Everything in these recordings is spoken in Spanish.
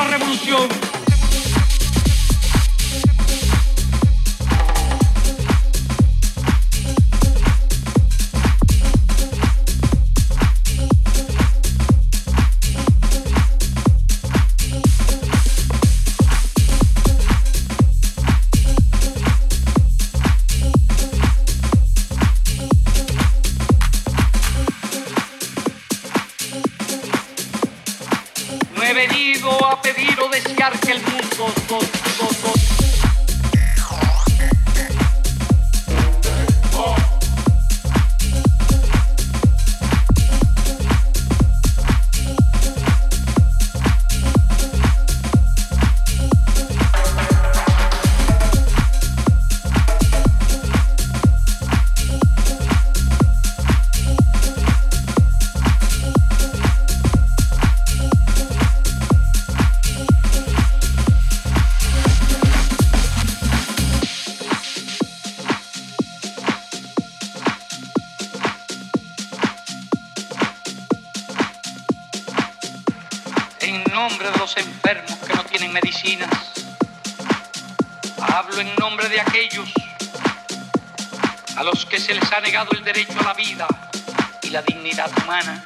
la revolución. Negado el derecho a la vida y la dignidad humana.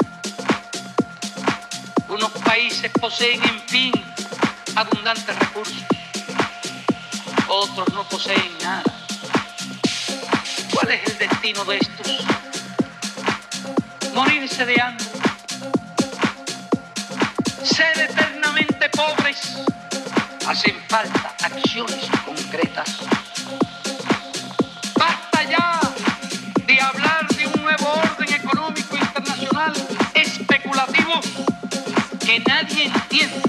Unos países poseen, en fin, abundantes recursos. Otros no poseen nada. ¿Cuál es el destino de estos? Morirse de hambre ser eternamente pobres. Hacen falta acciones concretas. Que nadie entiende.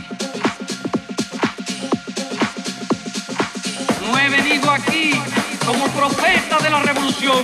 No he venido aquí como profeta de la revolución.